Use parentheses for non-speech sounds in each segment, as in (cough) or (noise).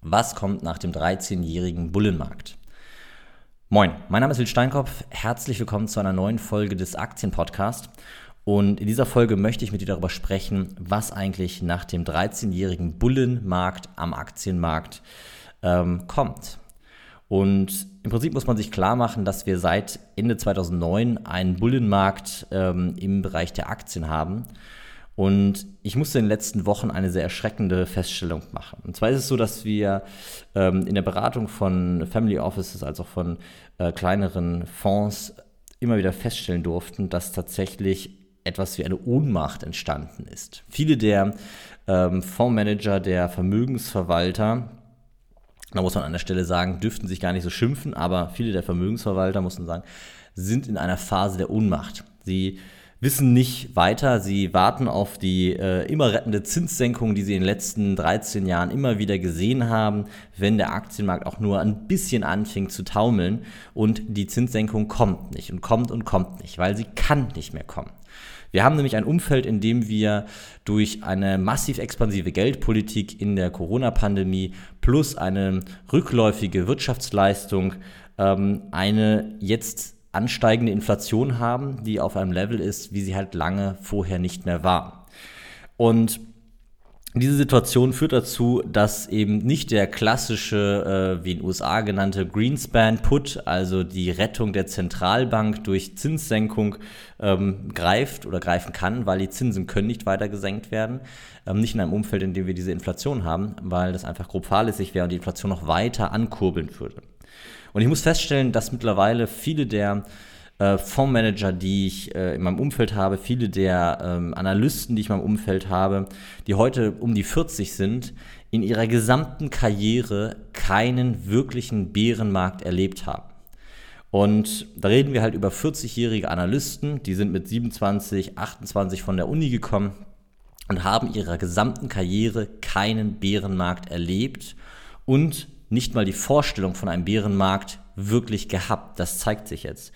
Was kommt nach dem 13-jährigen Bullenmarkt? Moin, mein Name ist Will Steinkopf. Herzlich willkommen zu einer neuen Folge des Aktienpodcasts. Und in dieser Folge möchte ich mit dir darüber sprechen, was eigentlich nach dem 13-jährigen Bullenmarkt am Aktienmarkt ähm, kommt. Und im Prinzip muss man sich klar machen, dass wir seit Ende 2009 einen Bullenmarkt ähm, im Bereich der Aktien haben. Und ich musste in den letzten Wochen eine sehr erschreckende Feststellung machen. Und zwar ist es so, dass wir ähm, in der Beratung von Family Offices als auch von äh, kleineren Fonds immer wieder feststellen durften, dass tatsächlich etwas wie eine Ohnmacht entstanden ist. Viele der ähm, Fondsmanager, der Vermögensverwalter, da muss man an der Stelle sagen, dürften sich gar nicht so schimpfen, aber viele der Vermögensverwalter, muss man sagen, sind in einer Phase der Ohnmacht. Sie wissen nicht weiter. Sie warten auf die äh, immer rettende Zinssenkung, die sie in den letzten 13 Jahren immer wieder gesehen haben, wenn der Aktienmarkt auch nur ein bisschen anfing zu taumeln. Und die Zinssenkung kommt nicht und kommt und kommt nicht, weil sie kann nicht mehr kommen. Wir haben nämlich ein Umfeld, in dem wir durch eine massiv expansive Geldpolitik in der Corona-Pandemie plus eine rückläufige Wirtschaftsleistung ähm, eine jetzt ansteigende Inflation haben, die auf einem Level ist, wie sie halt lange vorher nicht mehr war. Und diese Situation führt dazu, dass eben nicht der klassische, äh, wie in den USA genannte Greenspan Put, also die Rettung der Zentralbank durch Zinssenkung, ähm, greift oder greifen kann, weil die Zinsen können nicht weiter gesenkt werden. Ähm, nicht in einem Umfeld, in dem wir diese Inflation haben, weil das einfach grob fahrlässig wäre und die Inflation noch weiter ankurbeln würde. Und ich muss feststellen, dass mittlerweile viele der äh, Fondsmanager, die ich äh, in meinem Umfeld habe, viele der ähm, Analysten, die ich in meinem Umfeld habe, die heute um die 40 sind, in ihrer gesamten Karriere keinen wirklichen Bärenmarkt erlebt haben. Und da reden wir halt über 40-jährige Analysten, die sind mit 27, 28 von der Uni gekommen und haben ihrer gesamten Karriere keinen Bärenmarkt erlebt und nicht mal die Vorstellung von einem Bärenmarkt wirklich gehabt. Das zeigt sich jetzt.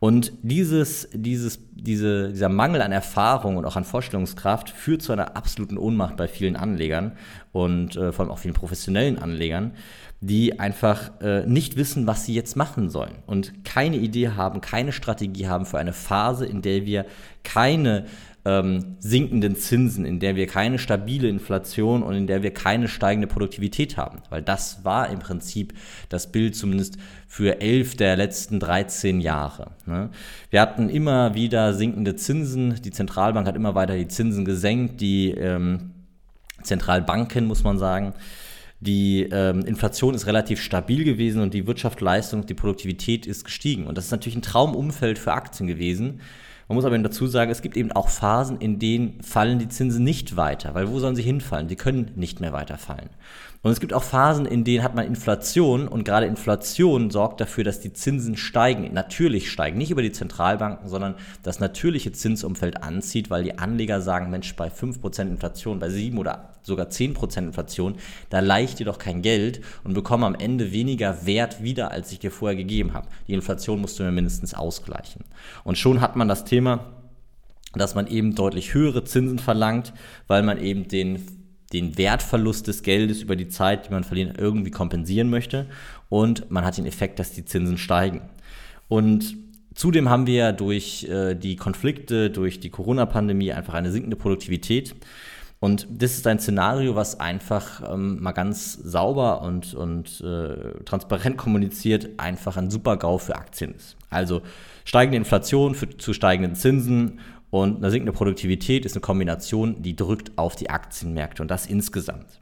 Und dieses, dieses, diese, dieser Mangel an Erfahrung und auch an Vorstellungskraft führt zu einer absoluten Ohnmacht bei vielen Anlegern und äh, vor allem auch vielen professionellen Anlegern, die einfach äh, nicht wissen, was sie jetzt machen sollen und keine Idee haben, keine Strategie haben für eine Phase, in der wir keine ähm, sinkenden Zinsen, in der wir keine stabile Inflation und in der wir keine steigende Produktivität haben. Weil das war im Prinzip das Bild zumindest für elf der letzten 13 Jahre. Ne? Wir hatten immer wieder sinkende Zinsen, die Zentralbank hat immer weiter die Zinsen gesenkt, die ähm, Zentralbanken, muss man sagen. Die ähm, Inflation ist relativ stabil gewesen und die Wirtschaftsleistung, die Produktivität ist gestiegen. Und das ist natürlich ein Traumumfeld für Aktien gewesen, man muss aber dazu sagen, es gibt eben auch Phasen, in denen fallen die Zinsen nicht weiter, weil wo sollen sie hinfallen? Sie können nicht mehr weiterfallen. Und es gibt auch Phasen, in denen hat man Inflation und gerade Inflation sorgt dafür, dass die Zinsen steigen, natürlich steigen, nicht über die Zentralbanken, sondern das natürliche Zinsumfeld anzieht, weil die Anleger sagen, Mensch, bei 5% Inflation, bei 7 oder sogar 10% Inflation, da leicht dir doch kein Geld und bekomme am Ende weniger Wert wieder, als ich dir vorher gegeben habe. Die Inflation musst du mir mindestens ausgleichen. Und schon hat man das Thema, dass man eben deutlich höhere Zinsen verlangt, weil man eben den den Wertverlust des Geldes über die Zeit, die man verliert, irgendwie kompensieren möchte. Und man hat den Effekt, dass die Zinsen steigen. Und zudem haben wir durch äh, die Konflikte, durch die Corona-Pandemie einfach eine sinkende Produktivität. Und das ist ein Szenario, was einfach ähm, mal ganz sauber und, und äh, transparent kommuniziert, einfach ein Super-GAU für Aktien ist. Also steigende Inflation führt zu steigenden Zinsen und eine sinkende Produktivität ist eine Kombination, die drückt auf die Aktienmärkte und das insgesamt.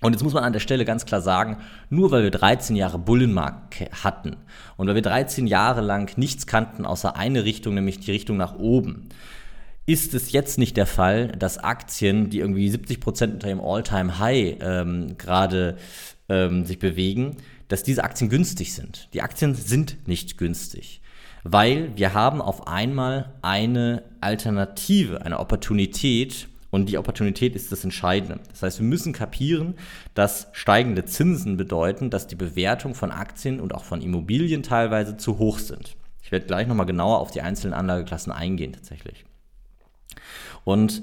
Und jetzt muss man an der Stelle ganz klar sagen, nur weil wir 13 Jahre Bullenmarkt hatten und weil wir 13 Jahre lang nichts kannten außer eine Richtung, nämlich die Richtung nach oben, ist es jetzt nicht der Fall, dass Aktien, die irgendwie 70 Prozent unter dem All-Time-High ähm, gerade ähm, sich bewegen, dass diese Aktien günstig sind. Die Aktien sind nicht günstig weil wir haben auf einmal eine Alternative, eine Opportunität und die Opportunität ist das Entscheidende. Das heißt, wir müssen kapieren, dass steigende Zinsen bedeuten, dass die Bewertung von Aktien und auch von Immobilien teilweise zu hoch sind. Ich werde gleich nochmal genauer auf die einzelnen Anlageklassen eingehen tatsächlich. Und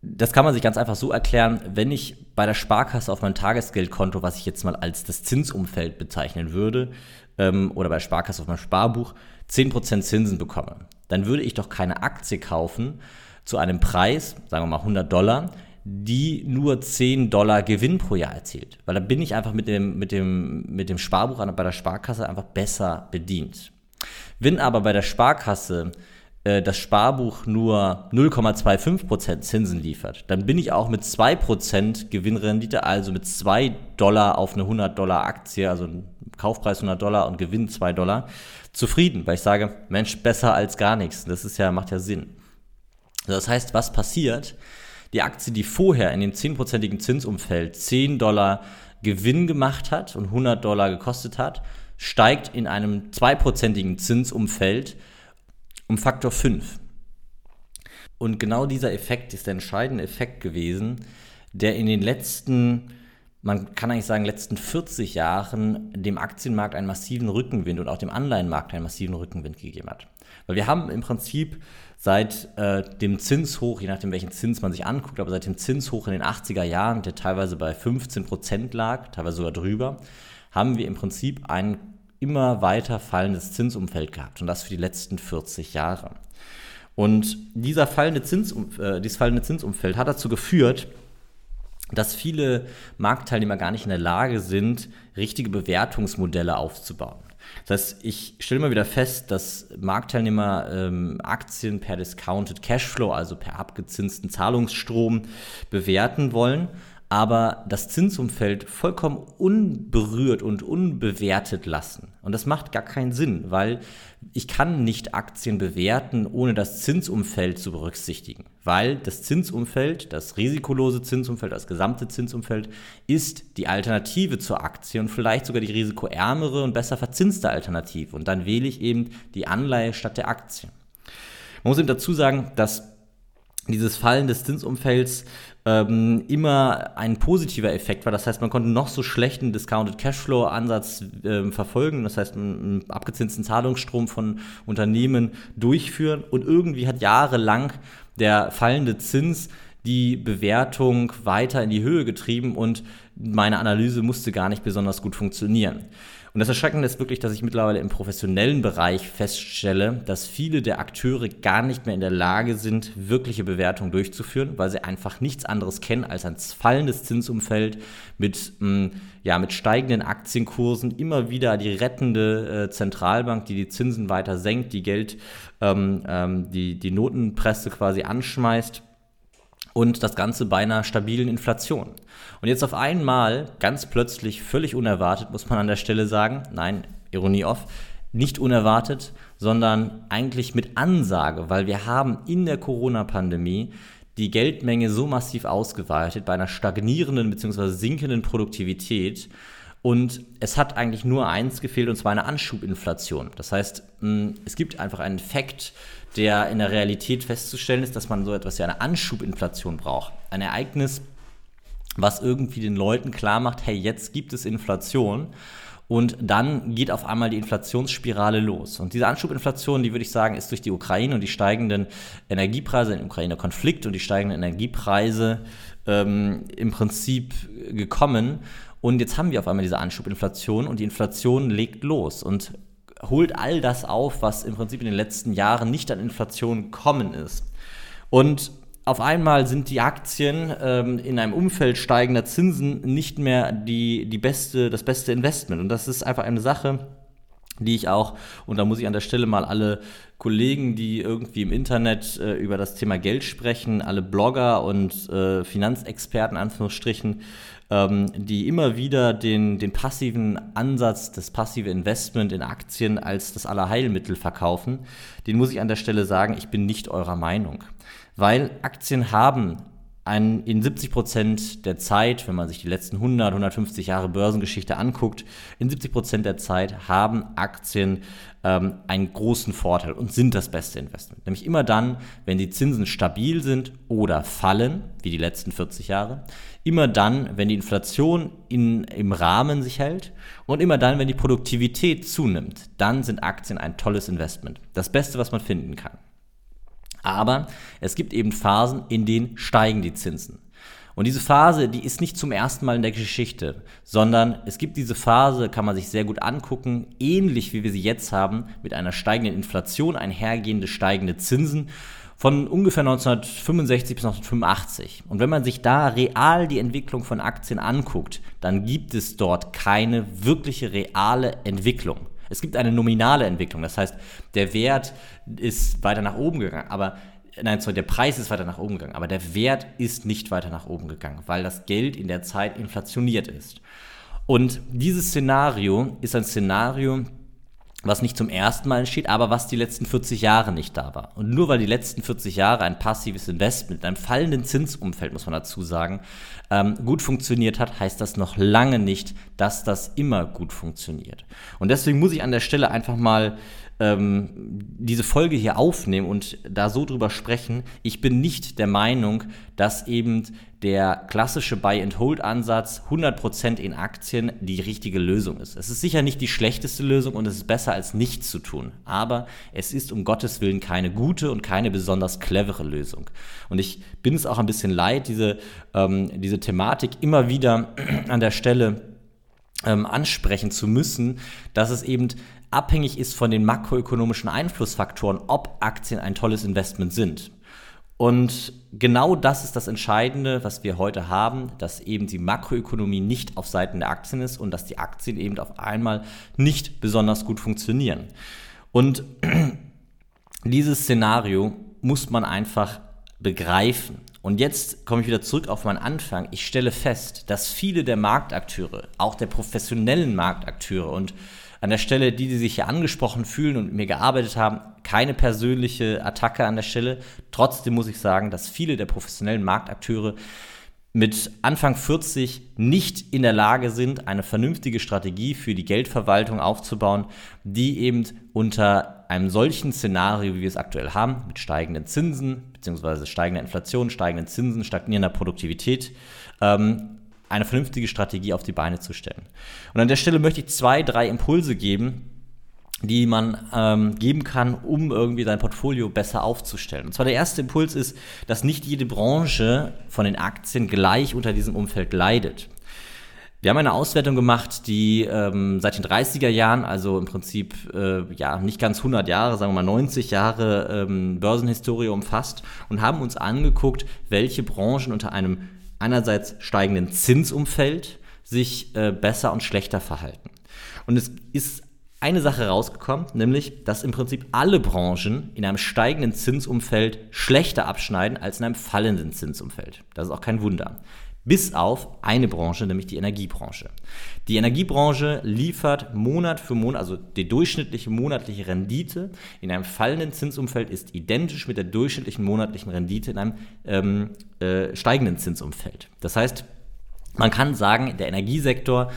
Das kann man sich ganz einfach so erklären, wenn ich bei der Sparkasse auf mein Tagesgeldkonto, was ich jetzt mal als das Zinsumfeld bezeichnen würde, ähm, oder bei der Sparkasse auf meinem Sparbuch 10% Zinsen bekomme, dann würde ich doch keine Aktie kaufen zu einem Preis, sagen wir mal 100 Dollar, die nur 10 Dollar Gewinn pro Jahr erzielt. Weil da bin ich einfach mit dem, mit dem, mit dem Sparbuch bei der Sparkasse einfach besser bedient. Wenn aber bei der Sparkasse äh, das Sparbuch nur 0,25% Zinsen liefert, dann bin ich auch mit 2% Gewinnrendite, also mit 2 Dollar auf eine 100 Dollar Aktie, also Kaufpreis 100 Dollar und Gewinn 2 Dollar, zufrieden, weil ich sage, Mensch, besser als gar nichts. Das ist ja, macht ja Sinn. Das heißt, was passiert? Die Aktie, die vorher in dem 10%igen Zinsumfeld 10 Dollar Gewinn gemacht hat und 100 Dollar gekostet hat, steigt in einem 2%igen Zinsumfeld um Faktor 5. Und genau dieser Effekt ist der entscheidende Effekt gewesen, der in den letzten, man kann eigentlich sagen, letzten 40 Jahren dem Aktienmarkt einen massiven Rückenwind und auch dem Anleihenmarkt einen massiven Rückenwind gegeben hat. Weil wir haben im Prinzip seit äh, dem Zinshoch, je nachdem welchen Zins man sich anguckt, aber seit dem Zinshoch in den 80er Jahren, der teilweise bei 15 Prozent lag, teilweise sogar drüber, haben wir im Prinzip ein immer weiter fallendes Zinsumfeld gehabt und das für die letzten 40 Jahre. Und dieser fallende Zinsum, äh, dieses fallende Zinsumfeld hat dazu geführt, dass viele Marktteilnehmer gar nicht in der Lage sind, richtige Bewertungsmodelle aufzubauen. Das heißt, ich stelle immer wieder fest, dass Marktteilnehmer ähm, Aktien per Discounted Cashflow, also per abgezinsten Zahlungsstrom, bewerten wollen, aber das Zinsumfeld vollkommen unberührt und unbewertet lassen. Und das macht gar keinen Sinn, weil ich kann nicht Aktien bewerten, ohne das Zinsumfeld zu berücksichtigen. Weil das Zinsumfeld, das risikolose Zinsumfeld, das gesamte Zinsumfeld ist die Alternative zur Aktie und vielleicht sogar die risikoärmere und besser verzinste Alternative. Und dann wähle ich eben die Anleihe statt der Aktie. Man muss eben dazu sagen, dass dieses Fallen des Zinsumfelds ähm, immer ein positiver Effekt war. Das heißt, man konnte noch so schlechten Discounted Cashflow-Ansatz äh, verfolgen, das heißt, einen abgezinsten Zahlungsstrom von Unternehmen durchführen und irgendwie hat jahrelang der fallende Zins die Bewertung weiter in die Höhe getrieben und meine Analyse musste gar nicht besonders gut funktionieren. Und das Erschreckende ist wirklich, dass ich mittlerweile im professionellen Bereich feststelle, dass viele der Akteure gar nicht mehr in der Lage sind, wirkliche Bewertungen durchzuführen, weil sie einfach nichts anderes kennen als ein fallendes Zinsumfeld mit, mm, ja, mit steigenden Aktienkursen, immer wieder die rettende äh, Zentralbank, die die Zinsen weiter senkt, die Geld, ähm, ähm, die, die Notenpresse quasi anschmeißt und das Ganze bei einer stabilen Inflation. Und jetzt auf einmal, ganz plötzlich, völlig unerwartet, muss man an der Stelle sagen, nein, Ironie off, nicht unerwartet, sondern eigentlich mit Ansage, weil wir haben in der Corona-Pandemie die Geldmenge so massiv ausgeweitet bei einer stagnierenden bzw. sinkenden Produktivität. Und es hat eigentlich nur eins gefehlt, und zwar eine Anschubinflation. Das heißt, es gibt einfach einen Effekt, der in der Realität festzustellen ist, dass man so etwas wie eine Anschubinflation braucht. Ein Ereignis, was irgendwie den Leuten klar macht, hey, jetzt gibt es Inflation. Und dann geht auf einmal die Inflationsspirale los. Und diese Anschubinflation, die würde ich sagen, ist durch die Ukraine und die steigenden Energiepreise, den Ukraine-Konflikt und die steigenden Energiepreise ähm, im Prinzip gekommen. Und jetzt haben wir auf einmal diese Anschubinflation und die Inflation legt los. Und holt all das auf, was im Prinzip in den letzten Jahren nicht an Inflation gekommen ist. Und auf einmal sind die Aktien ähm, in einem Umfeld steigender Zinsen nicht mehr die, die beste, das beste Investment. Und das ist einfach eine Sache, die ich auch, und da muss ich an der Stelle mal alle Kollegen, die irgendwie im Internet äh, über das Thema Geld sprechen, alle Blogger und äh, Finanzexperten, Anführungsstrichen, ähm, die immer wieder den, den passiven Ansatz, das passive Investment in Aktien als das Allerheilmittel verkaufen, den muss ich an der Stelle sagen, ich bin nicht eurer Meinung. Weil Aktien haben ein, in 70 Prozent der Zeit, wenn man sich die letzten 100, 150 Jahre Börsengeschichte anguckt, in 70 Prozent der Zeit haben Aktien ähm, einen großen Vorteil und sind das beste Investment. Nämlich immer dann, wenn die Zinsen stabil sind oder fallen, wie die letzten 40 Jahre, immer dann, wenn die Inflation in, im Rahmen sich hält und immer dann, wenn die Produktivität zunimmt, dann sind Aktien ein tolles Investment. Das Beste, was man finden kann. Aber es gibt eben Phasen, in denen steigen die Zinsen. Und diese Phase, die ist nicht zum ersten Mal in der Geschichte, sondern es gibt diese Phase, kann man sich sehr gut angucken, ähnlich wie wir sie jetzt haben, mit einer steigenden Inflation, einhergehende steigende Zinsen von ungefähr 1965 bis 1985. Und wenn man sich da real die Entwicklung von Aktien anguckt, dann gibt es dort keine wirkliche reale Entwicklung. Es gibt eine nominale Entwicklung, das heißt, der Wert ist weiter nach oben gegangen, aber nein, sorry, der Preis ist weiter nach oben gegangen, aber der Wert ist nicht weiter nach oben gegangen, weil das Geld in der Zeit inflationiert ist. Und dieses Szenario ist ein Szenario, was nicht zum ersten Mal entsteht, aber was die letzten 40 Jahre nicht da war. Und nur weil die letzten 40 Jahre ein passives Investment in einem fallenden Zinsumfeld, muss man dazu sagen, ähm, gut funktioniert hat, heißt das noch lange nicht, dass das immer gut funktioniert. Und deswegen muss ich an der Stelle einfach mal ähm, diese Folge hier aufnehmen und da so drüber sprechen. Ich bin nicht der Meinung, dass eben der klassische Buy-and-Hold-Ansatz 100% in Aktien die richtige Lösung ist. Es ist sicher nicht die schlechteste Lösung und es ist besser als nichts zu tun. Aber es ist um Gottes Willen keine gute und keine besonders clevere Lösung. Und ich bin es auch ein bisschen leid, diese, ähm, diese Thematik immer wieder (clears throat) an der Stelle ähm, ansprechen zu müssen, dass es eben abhängig ist von den makroökonomischen Einflussfaktoren, ob Aktien ein tolles Investment sind. Und genau das ist das Entscheidende, was wir heute haben, dass eben die Makroökonomie nicht auf Seiten der Aktien ist und dass die Aktien eben auf einmal nicht besonders gut funktionieren. Und (clears throat) dieses Szenario muss man einfach begreifen. Und jetzt komme ich wieder zurück auf meinen Anfang. Ich stelle fest, dass viele der Marktakteure, auch der professionellen Marktakteure und an der Stelle, die, die sich hier angesprochen fühlen und mit mir gearbeitet haben, keine persönliche Attacke an der Stelle. Trotzdem muss ich sagen, dass viele der professionellen Marktakteure mit Anfang 40 nicht in der Lage sind, eine vernünftige Strategie für die Geldverwaltung aufzubauen, die eben unter einem solchen Szenario, wie wir es aktuell haben, mit steigenden Zinsen, beziehungsweise steigender Inflation, steigenden Zinsen, stagnierender Produktivität, ähm, eine vernünftige Strategie auf die Beine zu stellen. Und an der Stelle möchte ich zwei, drei Impulse geben, die man ähm, geben kann, um irgendwie sein Portfolio besser aufzustellen. Und zwar der erste Impuls ist, dass nicht jede Branche von den Aktien gleich unter diesem Umfeld leidet. Wir haben eine Auswertung gemacht, die ähm, seit den 30er Jahren, also im Prinzip äh, ja nicht ganz 100 Jahre, sagen wir mal 90 Jahre ähm, Börsenhistorie umfasst und haben uns angeguckt, welche Branchen unter einem einerseits steigenden Zinsumfeld sich äh, besser und schlechter verhalten. Und es ist eine Sache rausgekommen, nämlich, dass im Prinzip alle Branchen in einem steigenden Zinsumfeld schlechter abschneiden als in einem fallenden Zinsumfeld. Das ist auch kein Wunder. Bis auf eine Branche, nämlich die Energiebranche. Die Energiebranche liefert Monat für Monat, also die durchschnittliche monatliche Rendite in einem fallenden Zinsumfeld ist identisch mit der durchschnittlichen monatlichen Rendite in einem ähm, äh, steigenden Zinsumfeld. Das heißt, man kann sagen, der Energiesektor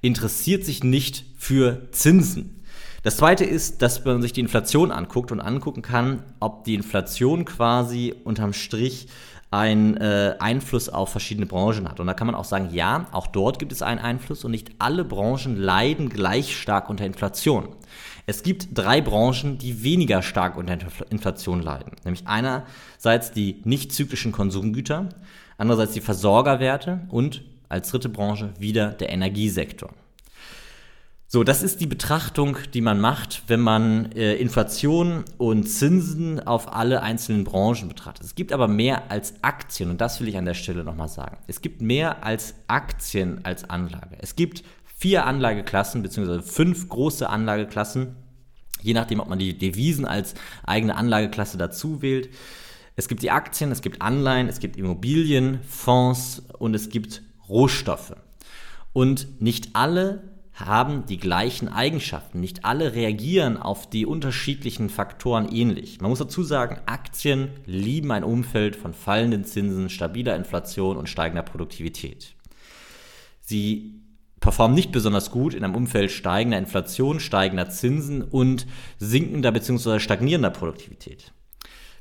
interessiert sich nicht für Zinsen. Das zweite ist, dass man sich die Inflation anguckt und angucken kann, ob die Inflation quasi unterm Strich einen äh, Einfluss auf verschiedene Branchen hat. Und da kann man auch sagen, ja, auch dort gibt es einen Einfluss und nicht alle Branchen leiden gleich stark unter Inflation. Es gibt drei Branchen, die weniger stark unter Inflation leiden. Nämlich einerseits die nicht zyklischen Konsumgüter, andererseits die Versorgerwerte und als dritte Branche wieder der Energiesektor. So, das ist die Betrachtung, die man macht, wenn man äh, Inflation und Zinsen auf alle einzelnen Branchen betrachtet. Es gibt aber mehr als Aktien und das will ich an der Stelle nochmal sagen. Es gibt mehr als Aktien als Anlage. Es gibt vier Anlageklassen beziehungsweise fünf große Anlageklassen, je nachdem, ob man die Devisen als eigene Anlageklasse dazu wählt. Es gibt die Aktien, es gibt Anleihen, es gibt Immobilien, Fonds und es gibt Rohstoffe. Und nicht alle haben die gleichen Eigenschaften. Nicht alle reagieren auf die unterschiedlichen Faktoren ähnlich. Man muss dazu sagen, Aktien lieben ein Umfeld von fallenden Zinsen, stabiler Inflation und steigender Produktivität. Sie performen nicht besonders gut in einem Umfeld steigender Inflation, steigender Zinsen und sinkender bzw. stagnierender Produktivität.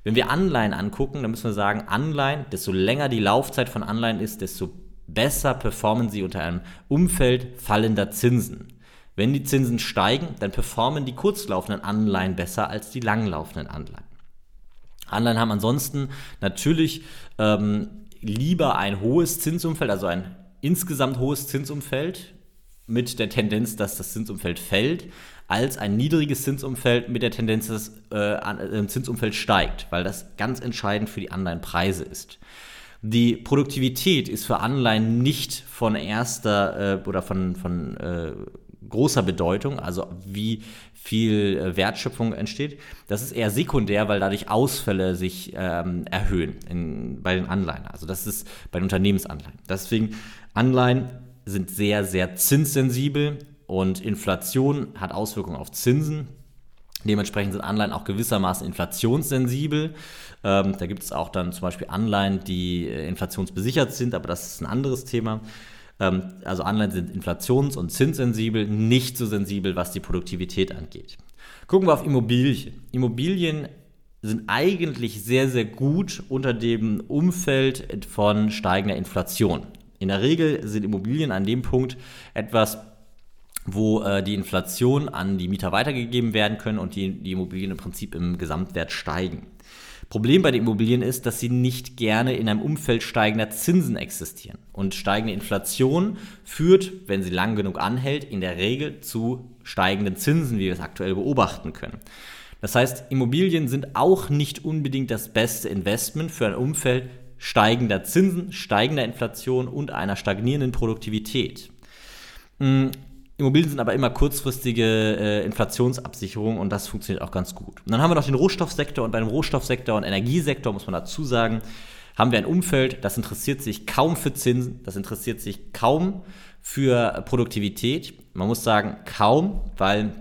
Wenn wir Anleihen angucken, dann müssen wir sagen, Anleihen, desto länger die Laufzeit von Anleihen ist, desto besser performen sie unter einem Umfeld fallender Zinsen. Wenn die Zinsen steigen, dann performen die kurzlaufenden Anleihen besser als die langlaufenden Anleihen. Anleihen haben ansonsten natürlich ähm, lieber ein hohes Zinsumfeld, also ein insgesamt hohes Zinsumfeld mit der Tendenz, dass das Zinsumfeld fällt, als ein niedriges Zinsumfeld mit der Tendenz, dass das äh, Zinsumfeld steigt, weil das ganz entscheidend für die Anleihenpreise ist. Die Produktivität ist für Anleihen nicht von erster äh, oder von, von äh, großer Bedeutung, also wie viel äh, Wertschöpfung entsteht. Das ist eher sekundär, weil dadurch Ausfälle sich ähm, erhöhen in, bei den Anleihen. Also das ist bei den Unternehmensanleihen. Deswegen Anleihen sind sehr, sehr zinssensibel und Inflation hat Auswirkungen auf Zinsen. Dementsprechend sind Anleihen auch gewissermaßen inflationssensibel. Ähm, da gibt es auch dann zum Beispiel Anleihen, die äh, inflationsbesichert sind, aber das ist ein anderes Thema. Ähm, also Anleihen sind inflations- und zinssensibel, nicht so sensibel, was die Produktivität angeht. Gucken wir auf Immobilien. Immobilien sind eigentlich sehr, sehr gut unter dem Umfeld von steigender Inflation. In der Regel sind Immobilien an dem Punkt etwas, wo äh, die Inflation an die Mieter weitergegeben werden können und die, die Immobilien im Prinzip im Gesamtwert steigen. Problem bei den Immobilien ist, dass sie nicht gerne in einem Umfeld steigender Zinsen existieren. Und steigende Inflation führt, wenn sie lang genug anhält, in der Regel zu steigenden Zinsen, wie wir es aktuell beobachten können. Das heißt, Immobilien sind auch nicht unbedingt das beste Investment für ein Umfeld steigender Zinsen, steigender Inflation und einer stagnierenden Produktivität. Mm, Immobilien sind aber immer kurzfristige äh, Inflationsabsicherung und das funktioniert auch ganz gut. Und dann haben wir noch den Rohstoffsektor und bei dem Rohstoffsektor und Energiesektor muss man dazu sagen, haben wir ein Umfeld, das interessiert sich kaum für Zinsen, das interessiert sich kaum für Produktivität. Man muss sagen, kaum, weil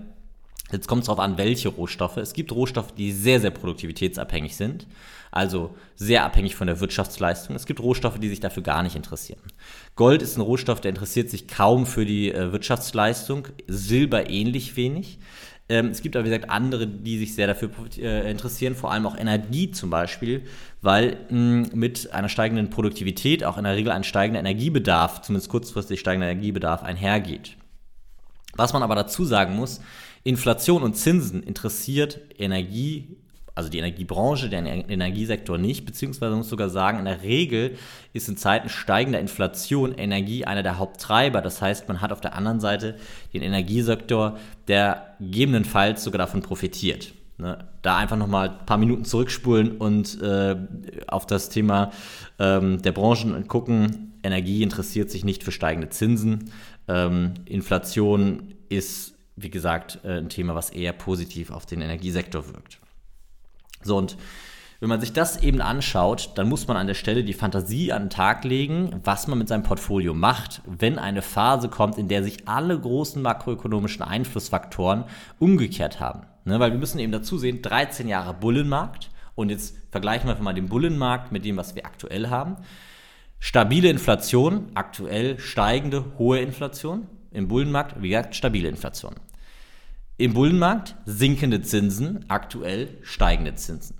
Jetzt kommt es darauf an, welche Rohstoffe. Es gibt Rohstoffe, die sehr, sehr produktivitätsabhängig sind, also sehr abhängig von der Wirtschaftsleistung. Es gibt Rohstoffe, die sich dafür gar nicht interessieren. Gold ist ein Rohstoff, der interessiert sich kaum für die äh, Wirtschaftsleistung, Silber ähnlich wenig. Ähm, es gibt aber, wie gesagt, andere, die sich sehr dafür äh, interessieren, vor allem auch Energie zum Beispiel, weil mh, mit einer steigenden Produktivität auch in der Regel ein steigender Energiebedarf, zumindest kurzfristig steigender Energiebedarf, einhergeht. Was man aber dazu sagen muss, Inflation und Zinsen interessiert Energie, also die Energiebranche, den Energiesektor nicht, beziehungsweise muss sogar sagen, in der Regel ist in Zeiten steigender Inflation Energie einer der Haupttreiber. Das heißt, man hat auf der anderen Seite den Energiesektor, der gegebenenfalls sogar davon profitiert. Ne? Da einfach nochmal ein paar Minuten zurückspulen und äh, auf das Thema ähm, der Branchen gucken. Energie interessiert sich nicht für steigende Zinsen. Ähm, Inflation ist wie gesagt, äh, ein Thema, was eher positiv auf den Energiesektor wirkt. So, und wenn man sich das eben anschaut, dann muss man an der Stelle die Fantasie an den Tag legen, was man mit seinem Portfolio macht, wenn eine Phase kommt, in der sich alle großen makroökonomischen Einflussfaktoren umgekehrt haben. Ne, weil wir müssen eben dazu sehen, 13 Jahre Bullenmarkt und jetzt vergleichen wir einfach mal den Bullenmarkt mit dem, was wir aktuell haben. Stabile Inflation, aktuell steigende, hohe Inflation. Im Bullenmarkt, wie gesagt, stabile Inflation. Im Bullenmarkt sinkende Zinsen, aktuell steigende Zinsen.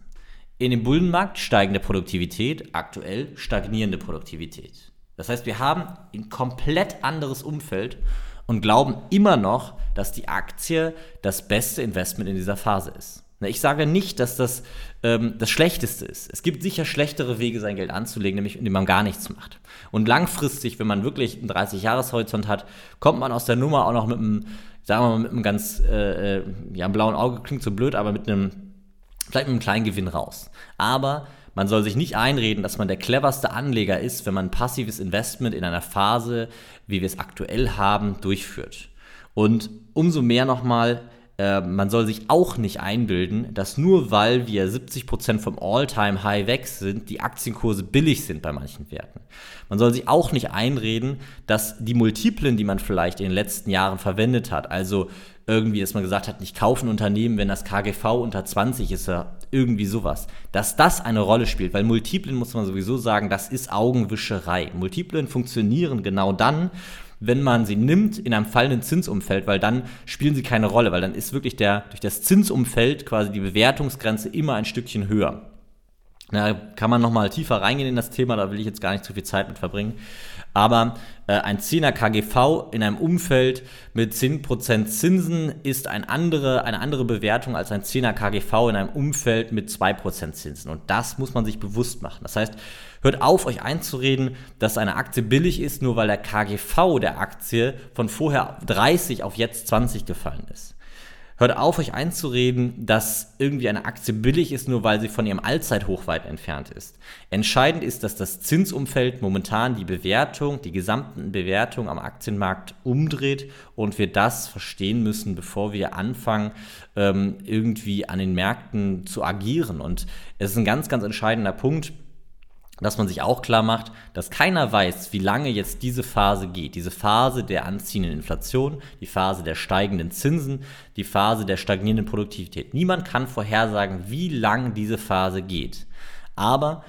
In dem Bullenmarkt steigende Produktivität, aktuell stagnierende Produktivität. Das heißt, wir haben ein komplett anderes Umfeld und glauben immer noch, dass die Aktie das beste Investment in dieser Phase ist. Ich sage nicht, dass das ähm, das Schlechteste ist. Es gibt sicher schlechtere Wege, sein Geld anzulegen, nämlich indem man gar nichts macht. Und langfristig, wenn man wirklich einen 30-Jahres-Horizont hat, kommt man aus der Nummer auch noch mit einem, sagen wir mal, mit einem ganz äh, äh, ja, blauen Auge, klingt so blöd, aber mit einem, vielleicht mit einem kleinen Gewinn raus. Aber man soll sich nicht einreden, dass man der cleverste Anleger ist, wenn man passives Investment in einer Phase, wie wir es aktuell haben, durchführt. Und umso mehr nochmal, äh, man soll sich auch nicht einbilden, dass nur weil wir 70% vom All-Time-High weg sind, die Aktienkurse billig sind bei manchen Werten. Man soll sich auch nicht einreden, dass die Multiplen, die man vielleicht in den letzten Jahren verwendet hat, also irgendwie, dass man gesagt hat, nicht kaufen Unternehmen, wenn das KGV unter 20 ist, irgendwie sowas, dass das eine Rolle spielt, weil Multiplen muss man sowieso sagen, das ist Augenwischerei. Multiplen funktionieren genau dann, wenn man sie nimmt in einem fallenden Zinsumfeld, weil dann spielen sie keine Rolle, weil dann ist wirklich der, durch das Zinsumfeld quasi die Bewertungsgrenze immer ein Stückchen höher. Da kann man nochmal tiefer reingehen in das Thema, da will ich jetzt gar nicht zu viel Zeit mit verbringen. Aber äh, ein 10er KGV in einem Umfeld mit 10% Zinsen ist ein andere, eine andere Bewertung als ein 10er KGV in einem Umfeld mit 2% Zinsen. Und das muss man sich bewusst machen. Das heißt, hört auf, euch einzureden, dass eine Aktie billig ist, nur weil der KGV der Aktie von vorher 30 auf jetzt 20 gefallen ist. Hört auf, euch einzureden, dass irgendwie eine Aktie billig ist, nur weil sie von ihrem Allzeithoch weit entfernt ist. Entscheidend ist, dass das Zinsumfeld momentan die Bewertung, die gesamten Bewertung am Aktienmarkt umdreht und wir das verstehen müssen, bevor wir anfangen, ähm, irgendwie an den Märkten zu agieren. Und es ist ein ganz, ganz entscheidender Punkt dass man sich auch klar macht, dass keiner weiß, wie lange jetzt diese Phase geht. Diese Phase der anziehenden Inflation, die Phase der steigenden Zinsen, die Phase der stagnierenden Produktivität. Niemand kann vorhersagen, wie lang diese Phase geht. Aber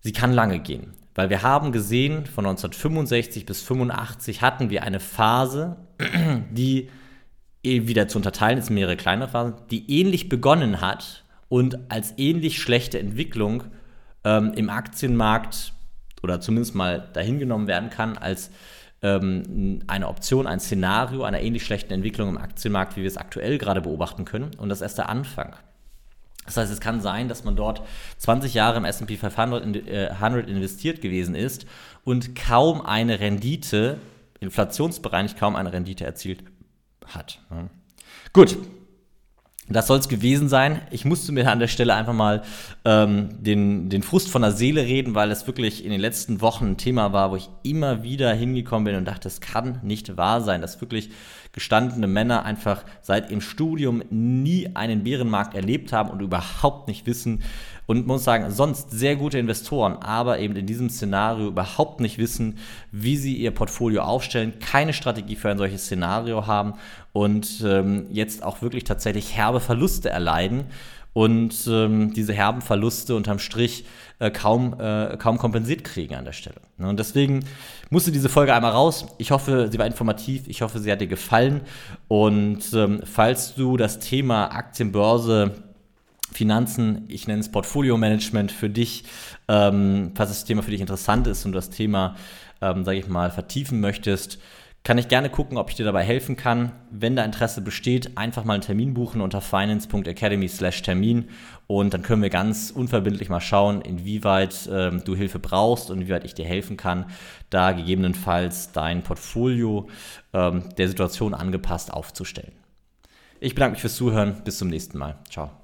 sie kann lange gehen. Weil wir haben gesehen, von 1965 bis 85 hatten wir eine Phase, (clears throat) die wieder zu unterteilen ist, mehrere kleinere Phasen, die ähnlich begonnen hat und als ähnlich schlechte Entwicklung ähm, im Aktienmarkt oder zumindest mal dahingenommen werden kann als ähm, eine Option, ein Szenario einer ähnlich schlechten Entwicklung im Aktienmarkt, wie wir es aktuell gerade beobachten können. Und das ist erst der Anfang. Das heißt, es kann sein, dass man dort 20 Jahre im SP 500 100 investiert gewesen ist und kaum eine Rendite, inflationsbereinigt kaum eine Rendite erzielt hat. Gut, das soll es gewesen sein. Ich musste mir an der Stelle einfach mal ähm, den, den Frust von der Seele reden, weil es wirklich in den letzten Wochen ein Thema war, wo ich immer wieder hingekommen bin und dachte, das kann nicht wahr sein, dass wirklich gestandene Männer einfach seit im Studium nie einen Bärenmarkt erlebt haben und überhaupt nicht wissen und muss sagen, sonst sehr gute Investoren, aber eben in diesem Szenario überhaupt nicht wissen, wie sie ihr Portfolio aufstellen, keine Strategie für ein solches Szenario haben und ähm, jetzt auch wirklich tatsächlich herbe Verluste erleiden und ähm, diese herben Verluste unterm Strich äh, kaum, äh, kaum kompensiert kriegen an der Stelle. Ne, und deswegen musste diese Folge einmal raus. Ich hoffe, sie war informativ. Ich hoffe, sie hat dir gefallen. Und ähm, falls du das Thema Aktienbörse Finanzen, ich nenne es Portfolio-Management für dich, ähm, falls das Thema für dich interessant ist und das Thema, ähm, sage ich mal, vertiefen möchtest, kann ich gerne gucken, ob ich dir dabei helfen kann. Wenn da Interesse besteht, einfach mal einen Termin buchen unter finance.academy/termin und dann können wir ganz unverbindlich mal schauen, inwieweit ähm, du Hilfe brauchst und inwieweit ich dir helfen kann, da gegebenenfalls dein Portfolio ähm, der Situation angepasst aufzustellen. Ich bedanke mich fürs Zuhören. Bis zum nächsten Mal. Ciao.